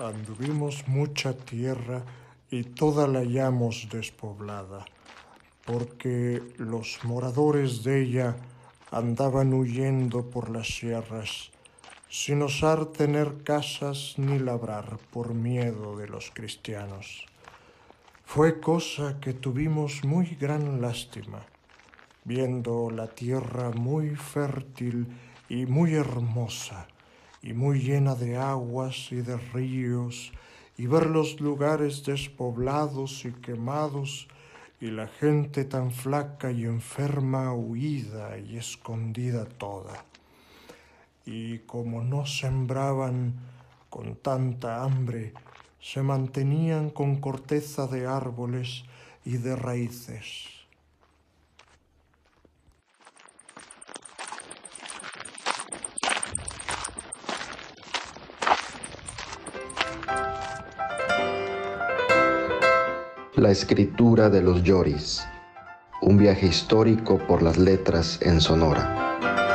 anduvimos mucha tierra y toda la hallamos despoblada, porque los moradores de ella andaban huyendo por las sierras, sin osar tener casas ni labrar por miedo de los cristianos. Fue cosa que tuvimos muy gran lástima, viendo la tierra muy fértil y muy hermosa, y muy llena de aguas y de ríos, y ver los lugares despoblados y quemados, y la gente tan flaca y enferma, huida y escondida toda. Y como no sembraban con tanta hambre, se mantenían con corteza de árboles y de raíces. La escritura de los Lloris. Un viaje histórico por las letras en Sonora.